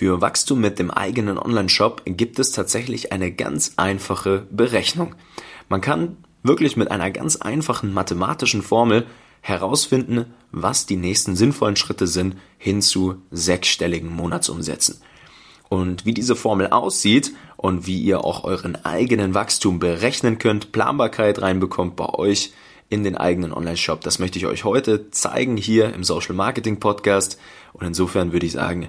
Für Wachstum mit dem eigenen Online-Shop gibt es tatsächlich eine ganz einfache Berechnung. Man kann wirklich mit einer ganz einfachen mathematischen Formel herausfinden, was die nächsten sinnvollen Schritte sind hin zu sechsstelligen Monatsumsätzen. Und wie diese Formel aussieht und wie ihr auch euren eigenen Wachstum berechnen könnt, Planbarkeit reinbekommt bei euch in den eigenen Online-Shop, das möchte ich euch heute zeigen hier im Social Marketing Podcast. Und insofern würde ich sagen,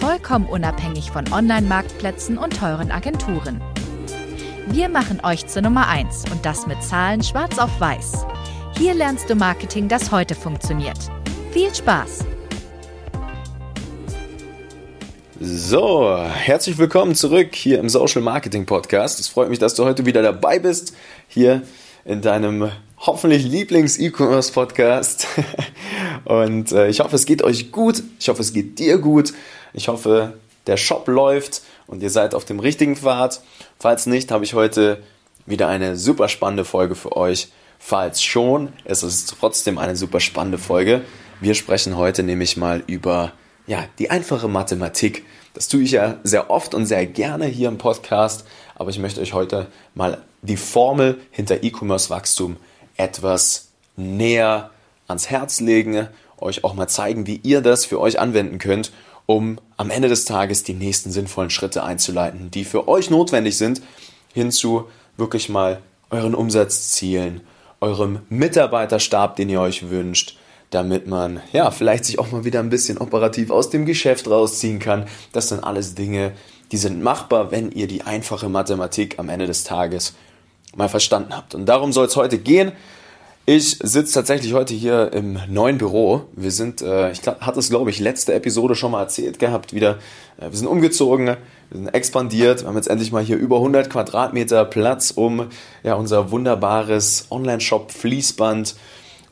Vollkommen unabhängig von Online-Marktplätzen und teuren Agenturen. Wir machen euch zur Nummer 1 und das mit Zahlen schwarz auf weiß. Hier lernst du Marketing, das heute funktioniert. Viel Spaß! So, herzlich willkommen zurück hier im Social Marketing Podcast. Es freut mich, dass du heute wieder dabei bist, hier in deinem hoffentlich Lieblings-E-Commerce Podcast. Und äh, ich hoffe, es geht euch gut. Ich hoffe, es geht dir gut. Ich hoffe, der Shop läuft und ihr seid auf dem richtigen Pfad. Falls nicht, habe ich heute wieder eine super spannende Folge für euch. Falls schon, es ist trotzdem eine super spannende Folge. Wir sprechen heute nämlich mal über ja, die einfache Mathematik. Das tue ich ja sehr oft und sehr gerne hier im Podcast, aber ich möchte euch heute mal die Formel hinter E-Commerce-Wachstum etwas näher ans Herz legen, euch auch mal zeigen, wie ihr das für euch anwenden könnt, um am Ende des Tages die nächsten sinnvollen Schritte einzuleiten, die für euch notwendig sind, hinzu wirklich mal euren Umsatzzielen, eurem Mitarbeiterstab, den ihr euch wünscht, damit man ja vielleicht sich auch mal wieder ein bisschen operativ aus dem Geschäft rausziehen kann. Das sind alles Dinge, die sind machbar, wenn ihr die einfache Mathematik am Ende des Tages mal verstanden habt. Und darum soll es heute gehen. Ich sitze tatsächlich heute hier im neuen Büro. Wir sind, äh, ich hatte es glaube ich letzte Episode schon mal erzählt gehabt, wieder. Äh, wir sind umgezogen, wir sind expandiert. Wir haben jetzt endlich mal hier über 100 Quadratmeter Platz, um ja unser wunderbares Online-Shop Fließband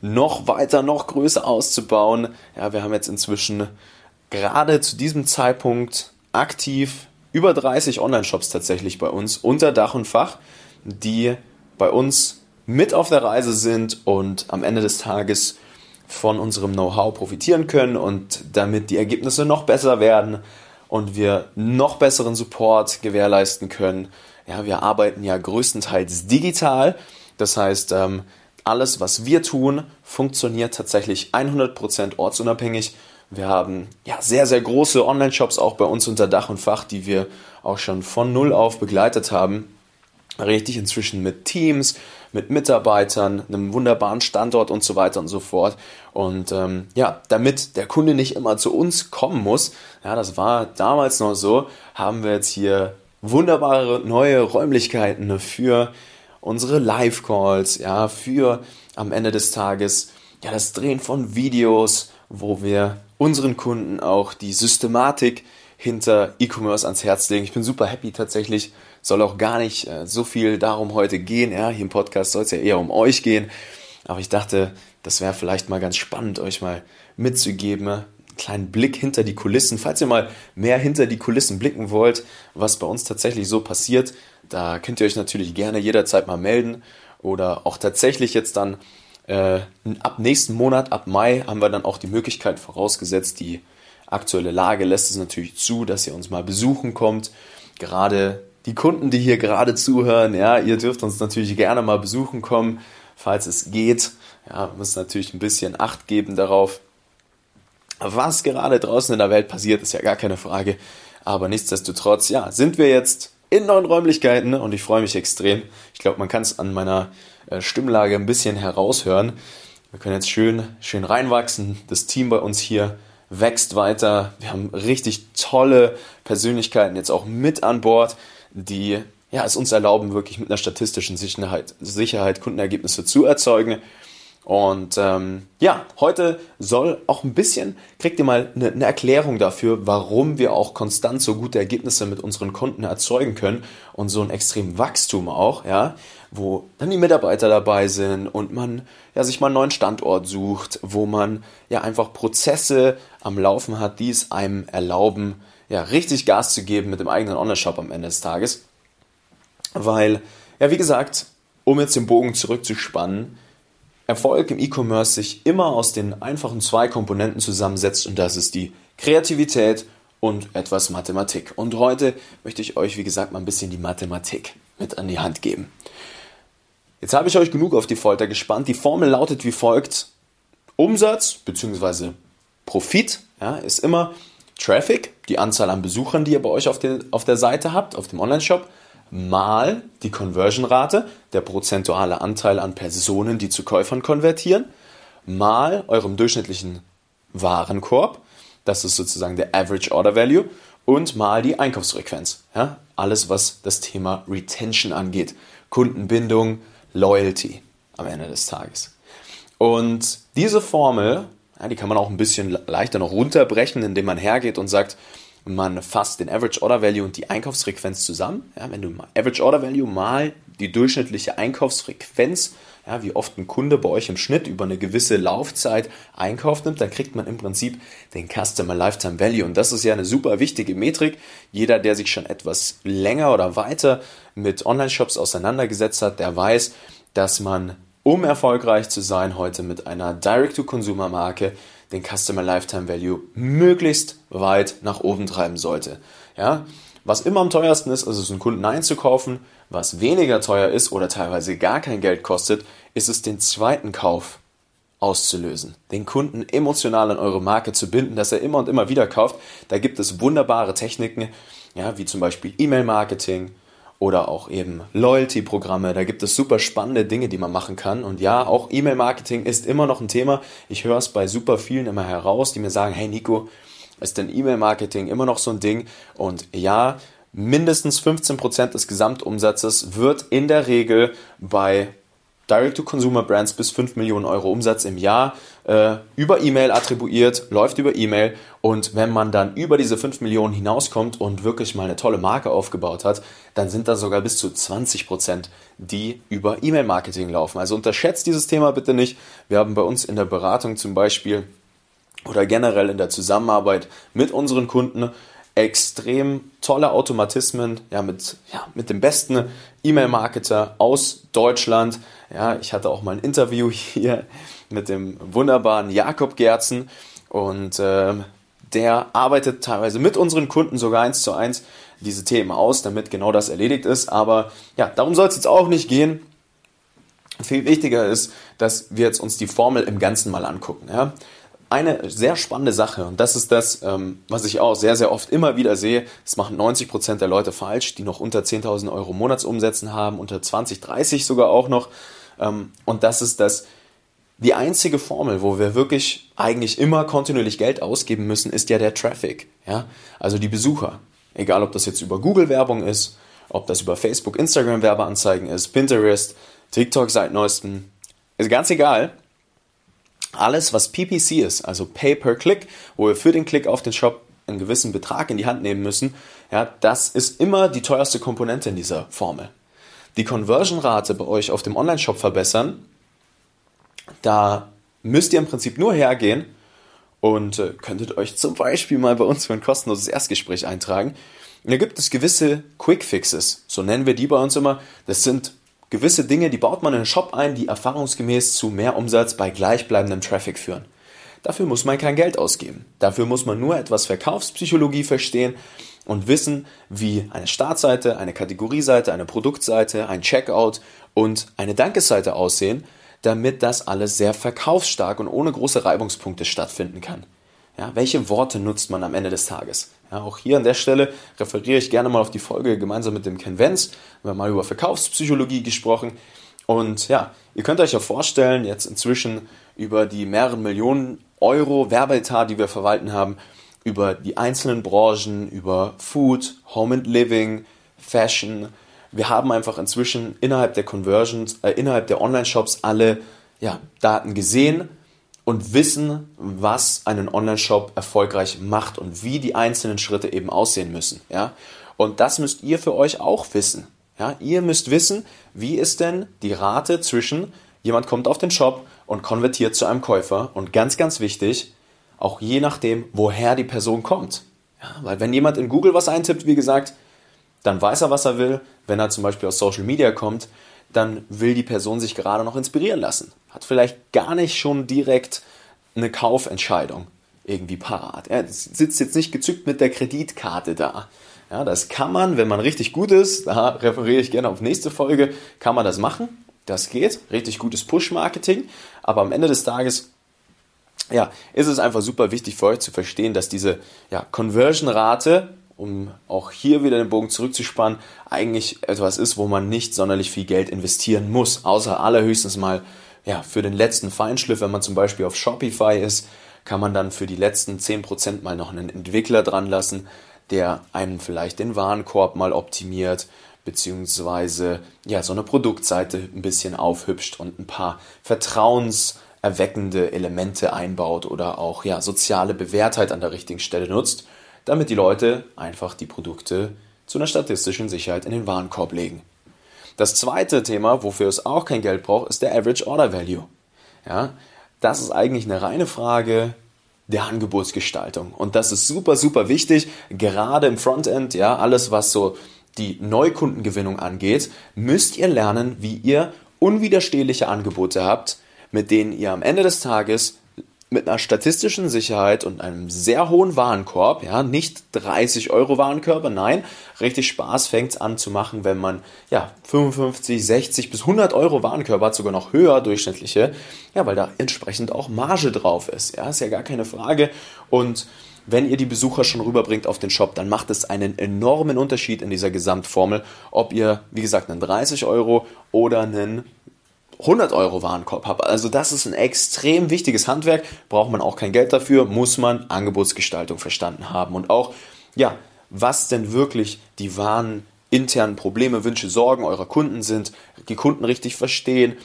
noch weiter, noch größer auszubauen. Ja, wir haben jetzt inzwischen gerade zu diesem Zeitpunkt aktiv über 30 Online-Shops tatsächlich bei uns unter Dach und Fach, die bei uns mit auf der Reise sind und am Ende des Tages von unserem Know-how profitieren können und damit die Ergebnisse noch besser werden und wir noch besseren Support gewährleisten können. Ja, wir arbeiten ja größtenteils digital. Das heißt, ähm, alles, was wir tun, funktioniert tatsächlich 100% ortsunabhängig. Wir haben ja sehr, sehr große Online-Shops auch bei uns unter Dach und Fach, die wir auch schon von Null auf begleitet haben. Richtig inzwischen mit Teams, mit Mitarbeitern, einem wunderbaren Standort und so weiter und so fort. Und ähm, ja, damit der Kunde nicht immer zu uns kommen muss, ja, das war damals noch so, haben wir jetzt hier wunderbare neue Räumlichkeiten für unsere Live-Calls, ja, für am Ende des Tages ja das Drehen von Videos, wo wir unseren Kunden auch die Systematik hinter E-Commerce ans Herz legen. Ich bin super happy tatsächlich. Soll auch gar nicht äh, so viel darum heute gehen. Ja, hier im Podcast soll es ja eher um euch gehen. Aber ich dachte, das wäre vielleicht mal ganz spannend, euch mal mitzugeben. Einen kleinen Blick hinter die Kulissen. Falls ihr mal mehr hinter die Kulissen blicken wollt, was bei uns tatsächlich so passiert, da könnt ihr euch natürlich gerne jederzeit mal melden oder auch tatsächlich jetzt dann äh, ab nächsten Monat, ab Mai, haben wir dann auch die Möglichkeit vorausgesetzt, die aktuelle Lage lässt es natürlich zu, dass ihr uns mal besuchen kommt. Gerade die Kunden, die hier gerade zuhören, ja, ihr dürft uns natürlich gerne mal besuchen kommen, falls es geht. Ja, muss natürlich ein bisschen Acht geben darauf. Was gerade draußen in der Welt passiert, ist ja gar keine Frage. Aber nichtsdestotrotz, ja, sind wir jetzt in neuen Räumlichkeiten und ich freue mich extrem. Ich glaube, man kann es an meiner äh, Stimmlage ein bisschen heraushören. Wir können jetzt schön, schön reinwachsen. Das Team bei uns hier wächst weiter. Wir haben richtig tolle Persönlichkeiten jetzt auch mit an Bord, die ja, es uns erlauben, wirklich mit einer statistischen Sicherheit, Sicherheit Kundenergebnisse zu erzeugen. Und ähm, ja, heute soll auch ein bisschen, kriegt ihr mal eine, eine, Erklärung dafür, warum wir auch konstant so gute Ergebnisse mit unseren Kunden erzeugen können und so ein extrem Wachstum auch, ja, wo dann die Mitarbeiter dabei sind und man ja sich mal einen neuen Standort sucht, wo man ja einfach Prozesse am Laufen hat, die es einem erlauben, ja, richtig Gas zu geben mit dem eigenen Online-Shop am Ende des Tages. Weil, ja, wie gesagt, um jetzt den Bogen zurückzuspannen, Erfolg im E-Commerce sich immer aus den einfachen zwei Komponenten zusammensetzt und das ist die Kreativität und etwas Mathematik. Und heute möchte ich euch, wie gesagt, mal ein bisschen die Mathematik mit an die Hand geben. Jetzt habe ich euch genug auf die Folter gespannt. Die Formel lautet wie folgt. Umsatz bzw. Profit ja, ist immer Traffic, die Anzahl an Besuchern, die ihr bei euch auf, den, auf der Seite habt, auf dem Online-Shop, mal die Conversion-Rate, der prozentuale Anteil an Personen, die zu Käufern konvertieren, mal eurem durchschnittlichen Warenkorb, das ist sozusagen der Average Order Value, und mal die Einkaufsfrequenz. Ja? Alles, was das Thema Retention angeht. Kundenbindung, Loyalty am Ende des Tages. Und diese Formel, ja, die kann man auch ein bisschen leichter noch runterbrechen, indem man hergeht und sagt, man fasst den Average Order Value und die Einkaufsfrequenz zusammen. Ja, wenn du Average Order Value mal die durchschnittliche Einkaufsfrequenz, ja, wie oft ein Kunde bei euch im Schnitt über eine gewisse Laufzeit einkauft nimmt, dann kriegt man im Prinzip den Customer Lifetime Value. Und das ist ja eine super wichtige Metrik. Jeder, der sich schon etwas länger oder weiter mit Online-Shops auseinandergesetzt hat, der weiß, dass man, um erfolgreich zu sein, heute mit einer Direct-to-Consumer-Marke den Customer Lifetime Value möglichst weit nach oben treiben sollte. Ja? Was immer am teuersten ist, ist es, einen Kunden einzukaufen. Was weniger teuer ist oder teilweise gar kein Geld kostet, ist es, den zweiten Kauf auszulösen. Den Kunden emotional an eure Marke zu binden, dass er immer und immer wieder kauft. Da gibt es wunderbare Techniken, ja, wie zum Beispiel E-Mail-Marketing, oder auch eben Loyalty-Programme. Da gibt es super spannende Dinge, die man machen kann. Und ja, auch E-Mail-Marketing ist immer noch ein Thema. Ich höre es bei super vielen immer heraus, die mir sagen, hey Nico, ist denn E-Mail-Marketing immer noch so ein Ding? Und ja, mindestens 15% des Gesamtumsatzes wird in der Regel bei Direct-to-Consumer-Brands bis 5 Millionen Euro Umsatz im Jahr äh, über E-Mail attribuiert, läuft über E-Mail und wenn man dann über diese 5 Millionen hinauskommt und wirklich mal eine tolle Marke aufgebaut hat, dann sind da sogar bis zu 20 Prozent, die über E-Mail-Marketing laufen. Also unterschätzt dieses Thema bitte nicht. Wir haben bei uns in der Beratung zum Beispiel oder generell in der Zusammenarbeit mit unseren Kunden extrem tolle Automatismen, ja, mit, ja, mit dem besten E-Mail-Marketer aus Deutschland. Ja, ich hatte auch mal ein Interview hier mit dem wunderbaren Jakob Gerzen und äh, der arbeitet teilweise mit unseren Kunden sogar eins zu eins diese Themen aus, damit genau das erledigt ist. Aber ja, darum soll es jetzt auch nicht gehen. Viel wichtiger ist, dass wir jetzt uns die Formel im Ganzen mal angucken. Ja? Eine sehr spannende Sache und das ist das, ähm, was ich auch sehr, sehr oft immer wieder sehe. Das machen 90% der Leute falsch, die noch unter 10.000 Euro Monatsumsätzen haben, unter 20, 30 sogar auch noch. Ähm, und das ist das, die einzige Formel, wo wir wirklich eigentlich immer kontinuierlich Geld ausgeben müssen, ist ja der Traffic. Ja? Also die Besucher. Egal, ob das jetzt über Google-Werbung ist, ob das über Facebook, Instagram-Werbeanzeigen ist, Pinterest, TikTok seit neuestem. Ist ganz egal alles, was PPC ist, also Pay per Click, wo wir für den Klick auf den Shop einen gewissen Betrag in die Hand nehmen müssen, ja, das ist immer die teuerste Komponente in dieser Formel. Die Conversion-Rate bei euch auf dem Online-Shop verbessern, da müsst ihr im Prinzip nur hergehen und äh, könntet euch zum Beispiel mal bei uns für ein kostenloses Erstgespräch eintragen. Da gibt es gewisse Quick Fixes, so nennen wir die bei uns immer. Das sind gewisse Dinge, die baut man in den Shop ein, die erfahrungsgemäß zu mehr Umsatz bei gleichbleibendem Traffic führen. Dafür muss man kein Geld ausgeben. Dafür muss man nur etwas Verkaufspsychologie verstehen und wissen, wie eine Startseite, eine Kategorieseite, eine Produktseite, ein Checkout und eine Dankesseite aussehen, damit das alles sehr verkaufsstark und ohne große Reibungspunkte stattfinden kann. Ja, welche Worte nutzt man am Ende des Tages? Ja, auch hier an der Stelle referiere ich gerne mal auf die Folge gemeinsam mit dem Ken Wenz. Wir haben mal über Verkaufspsychologie gesprochen. Und ja, ihr könnt euch ja vorstellen, jetzt inzwischen über die mehreren Millionen Euro Werbeetat, die wir verwalten haben, über die einzelnen Branchen, über Food, Home and Living, Fashion. Wir haben einfach inzwischen innerhalb der Conversions, äh, innerhalb der Online-Shops alle ja, Daten gesehen und wissen, was einen Online-Shop erfolgreich macht und wie die einzelnen Schritte eben aussehen müssen. Ja? Und das müsst ihr für euch auch wissen. Ja? Ihr müsst wissen, wie ist denn die Rate zwischen jemand kommt auf den Shop und konvertiert zu einem Käufer und ganz, ganz wichtig, auch je nachdem, woher die Person kommt. Ja, weil wenn jemand in Google was eintippt, wie gesagt, dann weiß er, was er will. Wenn er zum Beispiel aus Social Media kommt, dann will die Person sich gerade noch inspirieren lassen. Hat vielleicht gar nicht schon direkt eine Kaufentscheidung irgendwie parat. Er sitzt jetzt nicht gezückt mit der Kreditkarte da. Ja, das kann man, wenn man richtig gut ist, da referiere ich gerne auf nächste Folge, kann man das machen. Das geht. Richtig gutes Push-Marketing. Aber am Ende des Tages ja, ist es einfach super wichtig für euch zu verstehen, dass diese ja, Conversion-Rate, um auch hier wieder den Bogen zurückzuspannen, eigentlich etwas ist, wo man nicht sonderlich viel Geld investieren muss, außer allerhöchstens mal ja, für den letzten Feinschliff, wenn man zum Beispiel auf Shopify ist, kann man dann für die letzten 10% mal noch einen Entwickler dran lassen, der einen vielleicht den Warenkorb mal optimiert, beziehungsweise ja, so eine Produktseite ein bisschen aufhübscht und ein paar Vertrauens- erweckende Elemente einbaut oder auch ja, soziale Bewährtheit an der richtigen Stelle nutzt, damit die Leute einfach die Produkte zu einer statistischen Sicherheit in den Warenkorb legen. Das zweite Thema, wofür es auch kein Geld braucht, ist der Average Order Value. Ja, das ist eigentlich eine reine Frage der Angebotsgestaltung. Und das ist super, super wichtig, gerade im Frontend, ja, alles was so die Neukundengewinnung angeht, müsst ihr lernen, wie ihr unwiderstehliche Angebote habt, mit denen ihr am Ende des Tages mit einer statistischen Sicherheit und einem sehr hohen Warenkorb, ja, nicht 30 Euro Warenkörper, nein, richtig Spaß fängt es an zu machen, wenn man, ja, 55, 60 bis 100 Euro Warenkörper hat, sogar noch höher durchschnittliche, ja, weil da entsprechend auch Marge drauf ist, ja, ist ja gar keine Frage. Und wenn ihr die Besucher schon rüberbringt auf den Shop, dann macht es einen enormen Unterschied in dieser Gesamtformel, ob ihr, wie gesagt, einen 30 Euro oder einen 100 Euro Warenkorb habe. Also das ist ein extrem wichtiges Handwerk, braucht man auch kein Geld dafür, muss man Angebotsgestaltung verstanden haben und auch, ja, was denn wirklich die wahren internen Probleme, Wünsche, Sorgen eurer Kunden sind, die Kunden richtig verstehen,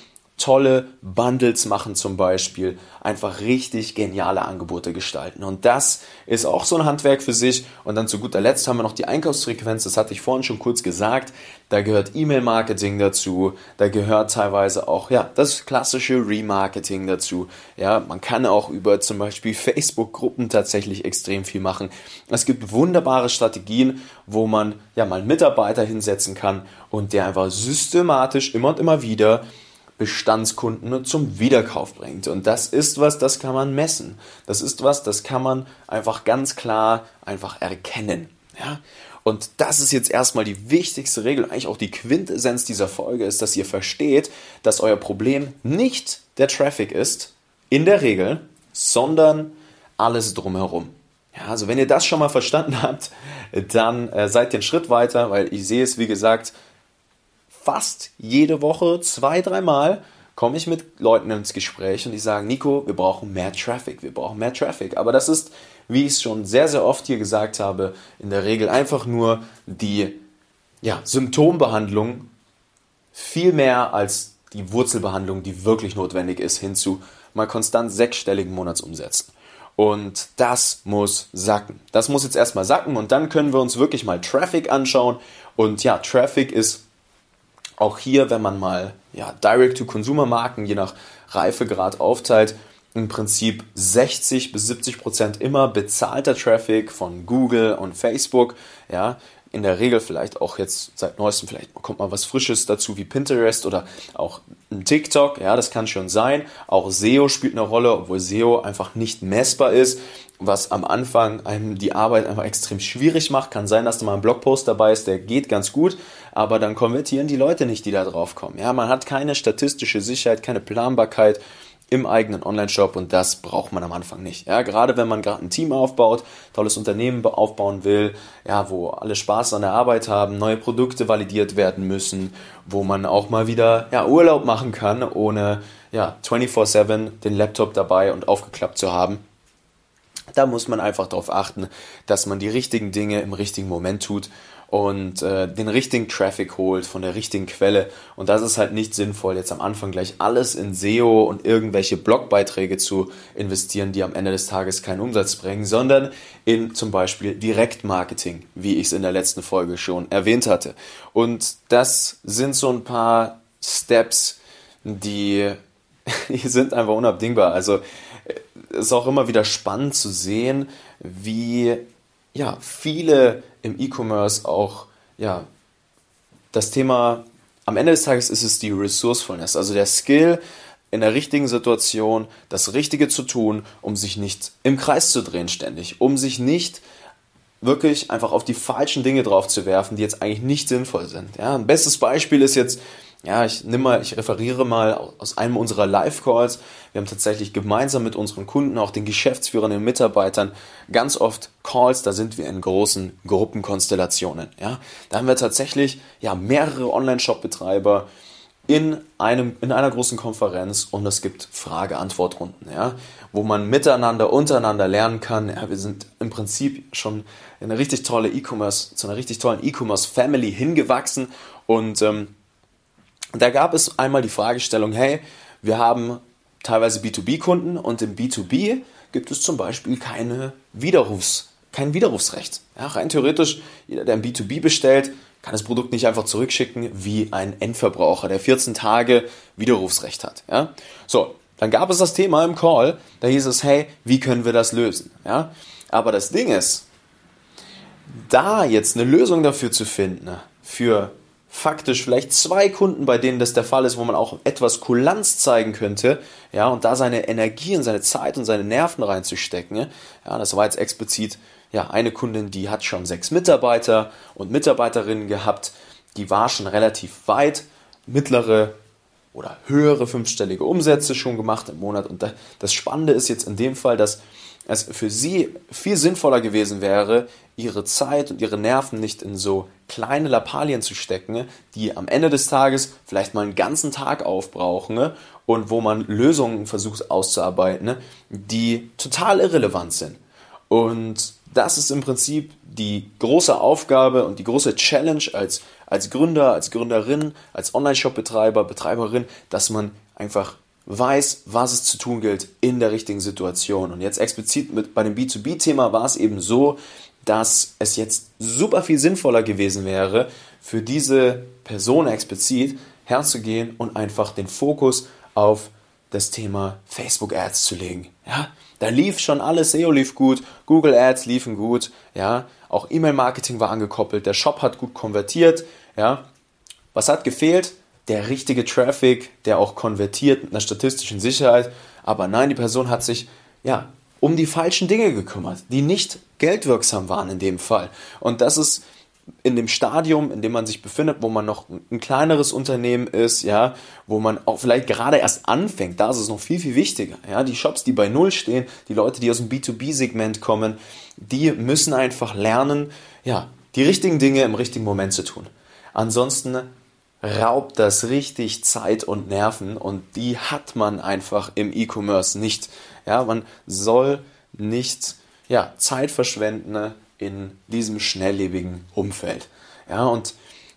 tolle Bundles machen zum Beispiel, einfach richtig geniale Angebote gestalten. Und das ist auch so ein Handwerk für sich. Und dann zu guter Letzt haben wir noch die Einkaufsfrequenz, das hatte ich vorhin schon kurz gesagt. Da gehört E-Mail-Marketing dazu, da gehört teilweise auch ja, das klassische Remarketing dazu. Ja, man kann auch über zum Beispiel Facebook-Gruppen tatsächlich extrem viel machen. Es gibt wunderbare Strategien, wo man ja mal einen Mitarbeiter hinsetzen kann und der einfach systematisch immer und immer wieder Bestandskunden zum Wiederkauf bringt. Und das ist was, das kann man messen. Das ist was, das kann man einfach ganz klar einfach erkennen. Ja? Und das ist jetzt erstmal die wichtigste Regel, eigentlich auch die Quintessenz dieser Folge ist, dass ihr versteht, dass euer Problem nicht der Traffic ist, in der Regel, sondern alles drumherum. Ja, also wenn ihr das schon mal verstanden habt, dann äh, seid ihr einen Schritt weiter, weil ich sehe es, wie gesagt, fast jede Woche, zwei, dreimal, komme ich mit Leuten ins Gespräch und die sagen, Nico, wir brauchen mehr Traffic, wir brauchen mehr Traffic. Aber das ist, wie ich es schon sehr, sehr oft hier gesagt habe, in der Regel einfach nur die ja, Symptombehandlung viel mehr als die Wurzelbehandlung, die wirklich notwendig ist, hinzu mal konstant sechsstelligen Monatsumsätzen. Und das muss sacken. Das muss jetzt erstmal sacken und dann können wir uns wirklich mal Traffic anschauen. Und ja, Traffic ist auch hier, wenn man mal ja, Direct-to-Consumer-Marken je nach Reifegrad aufteilt, im Prinzip 60 bis 70 Prozent immer bezahlter Traffic von Google und Facebook. Ja, in der Regel vielleicht auch jetzt seit neuestem, vielleicht kommt mal was Frisches dazu wie Pinterest oder auch ein TikTok. Ja, das kann schon sein. Auch SEO spielt eine Rolle, obwohl SEO einfach nicht messbar ist was am Anfang einem die Arbeit einfach extrem schwierig macht. Kann sein, dass da mal ein Blogpost dabei ist, der geht ganz gut, aber dann konvertieren die Leute nicht, die da drauf kommen. Ja, man hat keine statistische Sicherheit, keine Planbarkeit im eigenen Online-Shop und das braucht man am Anfang nicht. Ja, gerade wenn man gerade ein Team aufbaut, tolles Unternehmen aufbauen will, ja, wo alle Spaß an der Arbeit haben, neue Produkte validiert werden müssen, wo man auch mal wieder ja, Urlaub machen kann, ohne ja, 24/7 den Laptop dabei und aufgeklappt zu haben da muss man einfach darauf achten, dass man die richtigen Dinge im richtigen Moment tut. Und äh, den richtigen Traffic holt von der richtigen Quelle. Und das ist halt nicht sinnvoll, jetzt am Anfang gleich alles in SEO und irgendwelche Blogbeiträge zu investieren, die am Ende des Tages keinen Umsatz bringen, sondern in zum Beispiel Direktmarketing, wie ich es in der letzten Folge schon erwähnt hatte. Und das sind so ein paar Steps, die, die sind einfach unabdingbar. Also es ist auch immer wieder spannend zu sehen, wie ja, viele im E-Commerce auch ja, das Thema, am Ende des Tages ist es die Resourcefulness, also der Skill, in der richtigen Situation das Richtige zu tun, um sich nicht im Kreis zu drehen ständig, um sich nicht wirklich einfach auf die falschen Dinge drauf zu werfen, die jetzt eigentlich nicht sinnvoll sind. Ja, ein bestes Beispiel ist jetzt, ja, ich nimm mal, ich referiere mal aus einem unserer Live-Calls. Wir haben tatsächlich gemeinsam mit unseren Kunden, auch den Geschäftsführern, den Mitarbeitern, ganz oft Calls, da sind wir in großen Gruppenkonstellationen. Ja, da haben wir tatsächlich ja, mehrere Online-Shop-Betreiber in, einem, in einer großen Konferenz und es gibt Frage-Antwort-Runden, ja, wo man miteinander, untereinander lernen kann. Ja, wir sind im Prinzip schon in eine richtig tolle E-Commerce, zu einer richtig tollen E-Commerce-Family hingewachsen und ähm, da gab es einmal die Fragestellung, hey, wir haben teilweise B2B-Kunden und im B2B gibt es zum Beispiel keine Widerrufs, kein Widerrufsrecht. Ja, rein theoretisch, jeder, der ein B2B bestellt, kann das Produkt nicht einfach zurückschicken wie ein Endverbraucher, der 14 Tage Widerrufsrecht hat. Ja? So, dann gab es das Thema im Call, da hieß es, hey, wie können wir das lösen? Ja? Aber das Ding ist, da jetzt eine Lösung dafür zu finden, für faktisch vielleicht zwei Kunden, bei denen das der Fall ist, wo man auch etwas Kulanz zeigen könnte, ja, und da seine Energie und seine Zeit und seine Nerven reinzustecken. Ja, das war jetzt explizit ja, eine Kundin, die hat schon sechs Mitarbeiter und Mitarbeiterinnen gehabt, die war schon relativ weit, mittlere oder höhere fünfstellige Umsätze schon gemacht im Monat. Und das Spannende ist jetzt in dem Fall, dass es für sie viel sinnvoller gewesen wäre, ihre Zeit und ihre Nerven nicht in so kleine Lappalien zu stecken, die am Ende des Tages vielleicht mal einen ganzen Tag aufbrauchen und wo man Lösungen versucht auszuarbeiten, die total irrelevant sind. Und das ist im Prinzip die große Aufgabe und die große Challenge als, als Gründer, als Gründerin, als Online-Shop-Betreiber, Betreiberin, dass man einfach weiß, was es zu tun gilt in der richtigen Situation. Und jetzt explizit mit, bei dem B2B-Thema war es eben so, dass es jetzt super viel sinnvoller gewesen wäre, für diese Person explizit herzugehen und einfach den Fokus auf das Thema Facebook Ads zu legen. Ja, da lief schon alles, SEO lief gut, Google Ads liefen gut, ja, auch E-Mail-Marketing war angekoppelt, der Shop hat gut konvertiert, ja. Was hat gefehlt? Der richtige Traffic, der auch konvertiert mit einer statistischen Sicherheit. Aber nein, die Person hat sich ja um die falschen Dinge gekümmert, die nicht geldwirksam waren in dem Fall. Und das ist in dem Stadium, in dem man sich befindet, wo man noch ein kleineres Unternehmen ist, ja, wo man auch vielleicht gerade erst anfängt, da ist es noch viel, viel wichtiger. Ja, die Shops, die bei Null stehen, die Leute, die aus dem B2B-Segment kommen, die müssen einfach lernen, ja, die richtigen Dinge im richtigen Moment zu tun. Ansonsten raubt das richtig Zeit und Nerven und die hat man einfach im E-Commerce nicht. Ja, man soll nicht ja, Zeit verschwenden in diesem schnelllebigen Umfeld. Ja, und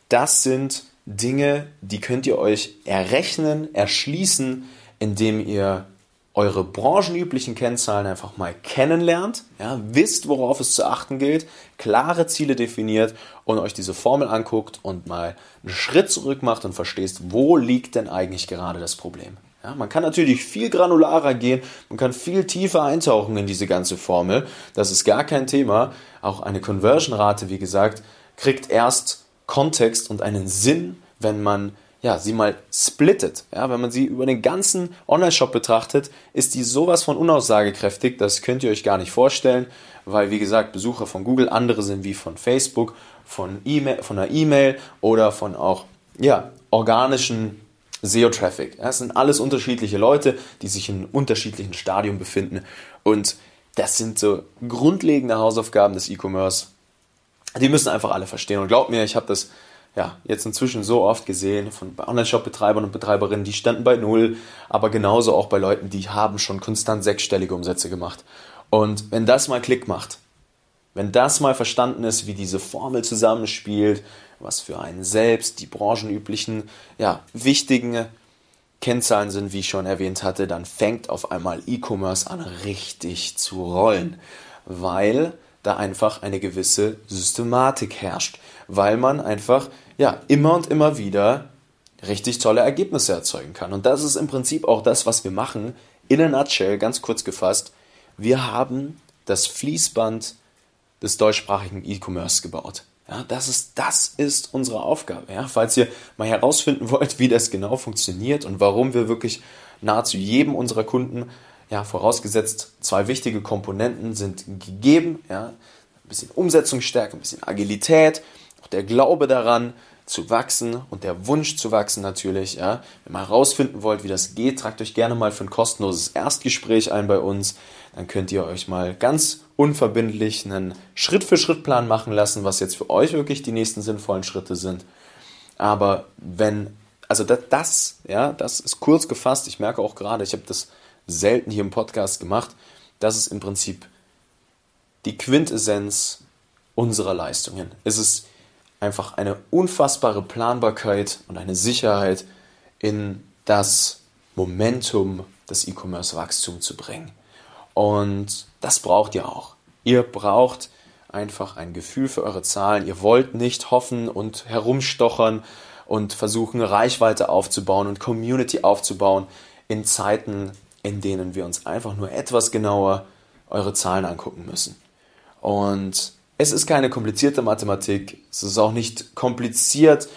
das sind Dinge, die könnt ihr euch errechnen, erschließen, indem ihr eure branchenüblichen Kennzahlen einfach mal kennenlernt, ja, wisst, worauf es zu achten gilt, klare Ziele definiert und euch diese Formel anguckt und mal einen Schritt zurück macht und verstehst, wo liegt denn eigentlich gerade das Problem. Ja, man kann natürlich viel granularer gehen, man kann viel tiefer eintauchen in diese ganze Formel. Das ist gar kein Thema. Auch eine Conversion-Rate, wie gesagt, kriegt erst Kontext und einen Sinn, wenn man ja, sie mal splittet. Ja, wenn man sie über den ganzen Online-Shop betrachtet, ist die sowas von unaussagekräftig, das könnt ihr euch gar nicht vorstellen, weil wie gesagt, Besucher von Google andere sind wie von Facebook, von, e von einer E-Mail oder von auch ja, organischen SEO-Traffic. Ja, es sind alles unterschiedliche Leute, die sich in unterschiedlichen Stadien befinden. Und das sind so grundlegende Hausaufgaben des E-Commerce. Die müssen einfach alle verstehen. Und glaubt mir, ich habe das ja, jetzt inzwischen so oft gesehen von Online-Shop-Betreibern und Betreiberinnen, die standen bei Null, aber genauso auch bei Leuten, die haben schon konstant sechsstellige Umsätze gemacht. Und wenn das mal Klick macht, Wenn das mal verstanden ist, wie diese Formel zusammenspielt, was für einen selbst die branchenüblichen, ja, wichtigen Kennzahlen sind, wie ich schon erwähnt hatte, dann fängt auf einmal E-Commerce an richtig zu rollen, weil da einfach eine gewisse Systematik herrscht, weil man einfach ja immer und immer wieder richtig tolle Ergebnisse erzeugen kann. Und das ist im Prinzip auch das, was wir machen. In a nutshell, ganz kurz gefasst, wir haben das Fließband des deutschsprachigen E-Commerce gebaut. Ja, das ist, das ist unsere Aufgabe. Ja, falls ihr mal herausfinden wollt, wie das genau funktioniert und warum wir wirklich nahezu jedem unserer Kunden, ja, vorausgesetzt zwei wichtige Komponenten sind gegeben, ja, ein bisschen Umsetzungsstärke, ein bisschen Agilität, auch der Glaube daran, zu wachsen und der Wunsch zu wachsen natürlich. Ja. Wenn ihr mal herausfinden wollt, wie das geht, tragt euch gerne mal für ein kostenloses Erstgespräch ein bei uns. Dann könnt ihr euch mal ganz unverbindlich einen Schritt-für-Schritt-Plan machen lassen, was jetzt für euch wirklich die nächsten sinnvollen Schritte sind. Aber wenn, also das, das ja, das ist kurz gefasst. Ich merke auch gerade, ich habe das selten hier im Podcast gemacht. Das ist im Prinzip die Quintessenz unserer Leistungen. Es ist einfach eine unfassbare Planbarkeit und eine Sicherheit in das Momentum des E-Commerce-Wachstums zu bringen. Und das braucht ihr auch. Ihr braucht einfach ein Gefühl für eure Zahlen. Ihr wollt nicht hoffen und herumstochern und versuchen, Reichweite aufzubauen und Community aufzubauen in Zeiten, in denen wir uns einfach nur etwas genauer eure Zahlen angucken müssen. Und es ist keine komplizierte Mathematik. Es ist auch nicht kompliziert,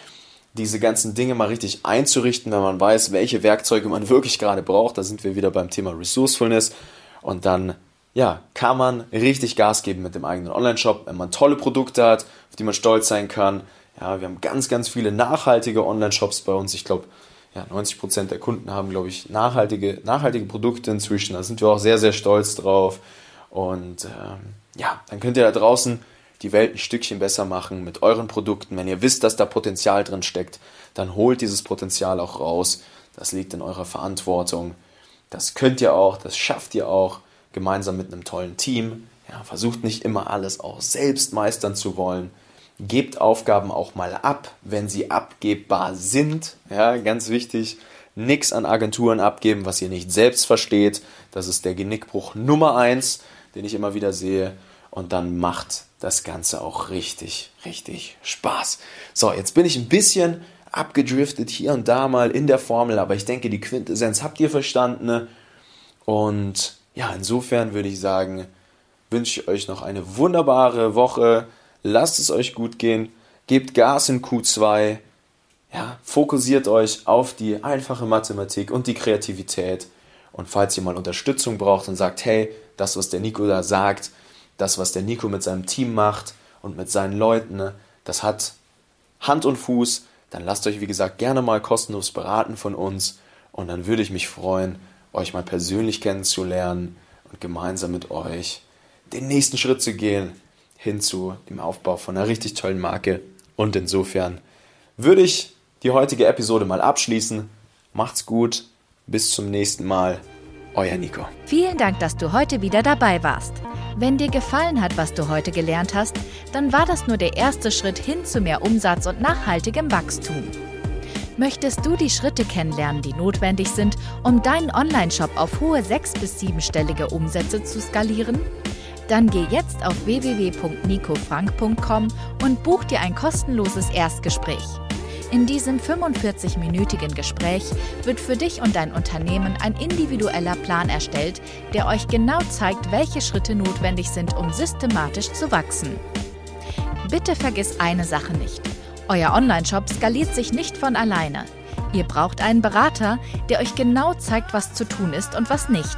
diese ganzen Dinge mal richtig einzurichten, wenn man weiß, welche Werkzeuge man wirklich gerade braucht. Da sind wir wieder beim Thema Resourcefulness. Und dann, ja, kann man richtig Gas geben mit dem eigenen Online-Shop, wenn man tolle Produkte hat, auf die man stolz sein kann. Ja, wir haben ganz, ganz viele nachhaltige Online-Shops bei uns. Ich glaube, ja, 90% der Kunden haben, glaube ich, nachhaltige, nachhaltige Produkte inzwischen. Da sind wir auch sehr, sehr stolz drauf. Und ähm, ja, dann könnt ihr da draußen die Welt ein Stückchen besser machen mit euren Produkten. Wenn ihr wisst, dass da Potenzial drin steckt, dann holt dieses Potenzial auch raus. Das liegt in eurer Verantwortung. Das könnt ihr auch, das schafft ihr auch gemeinsam mit einem tollen Team. Ja, versucht nicht immer alles auch selbst meistern zu wollen. Gebt Aufgaben auch mal ab, wenn sie abgebbar sind. Ja, ganz wichtig. Nichts an Agenturen abgeben, was ihr nicht selbst versteht. Das ist der Genickbruch Nummer eins, den ich immer wieder sehe und dann macht das Ganze auch richtig, richtig Spaß. So, jetzt bin ich ein bisschen abgedriftet hier und da mal in der Formel, aber ich denke, die Quintessenz habt ihr verstanden. Und ja, insofern würde ich sagen, wünsche ich euch noch eine wunderbare Woche. Lasst es euch gut gehen. Gebt Gas in Q2. Ja, fokussiert euch auf die einfache Mathematik und die Kreativität. Und falls ihr mal Unterstützung braucht und sagt, hey, das, was der Nico da sagt, das, was der Nico mit seinem Team macht und mit seinen Leuten, ne, das hat Hand und Fuß. Dann lasst euch, wie gesagt, gerne mal kostenlos beraten von uns. Und dann würde ich mich freuen, euch mal persönlich kennenzulernen und gemeinsam mit euch den nächsten Schritt zu gehen hin zu dem Aufbau von einer richtig tollen Marke. Und insofern würde ich die heutige Episode mal abschließen. Macht's gut, bis zum nächsten Mal. Euer Nico. Vielen Dank, dass du heute wieder dabei warst. Wenn dir gefallen hat, was du heute gelernt hast, dann war das nur der erste Schritt hin zu mehr Umsatz und nachhaltigem Wachstum. Möchtest du die Schritte kennenlernen, die notwendig sind, um deinen Online-Shop auf hohe sechs- bis siebenstellige Umsätze zu skalieren? Dann geh jetzt auf www.nicofrank.com und buch dir ein kostenloses Erstgespräch. In diesem 45-minütigen Gespräch wird für dich und dein Unternehmen ein individueller Plan erstellt, der euch genau zeigt, welche Schritte notwendig sind, um systematisch zu wachsen. Bitte vergiss eine Sache nicht. Euer Online-Shop skaliert sich nicht von alleine. Ihr braucht einen Berater, der euch genau zeigt, was zu tun ist und was nicht.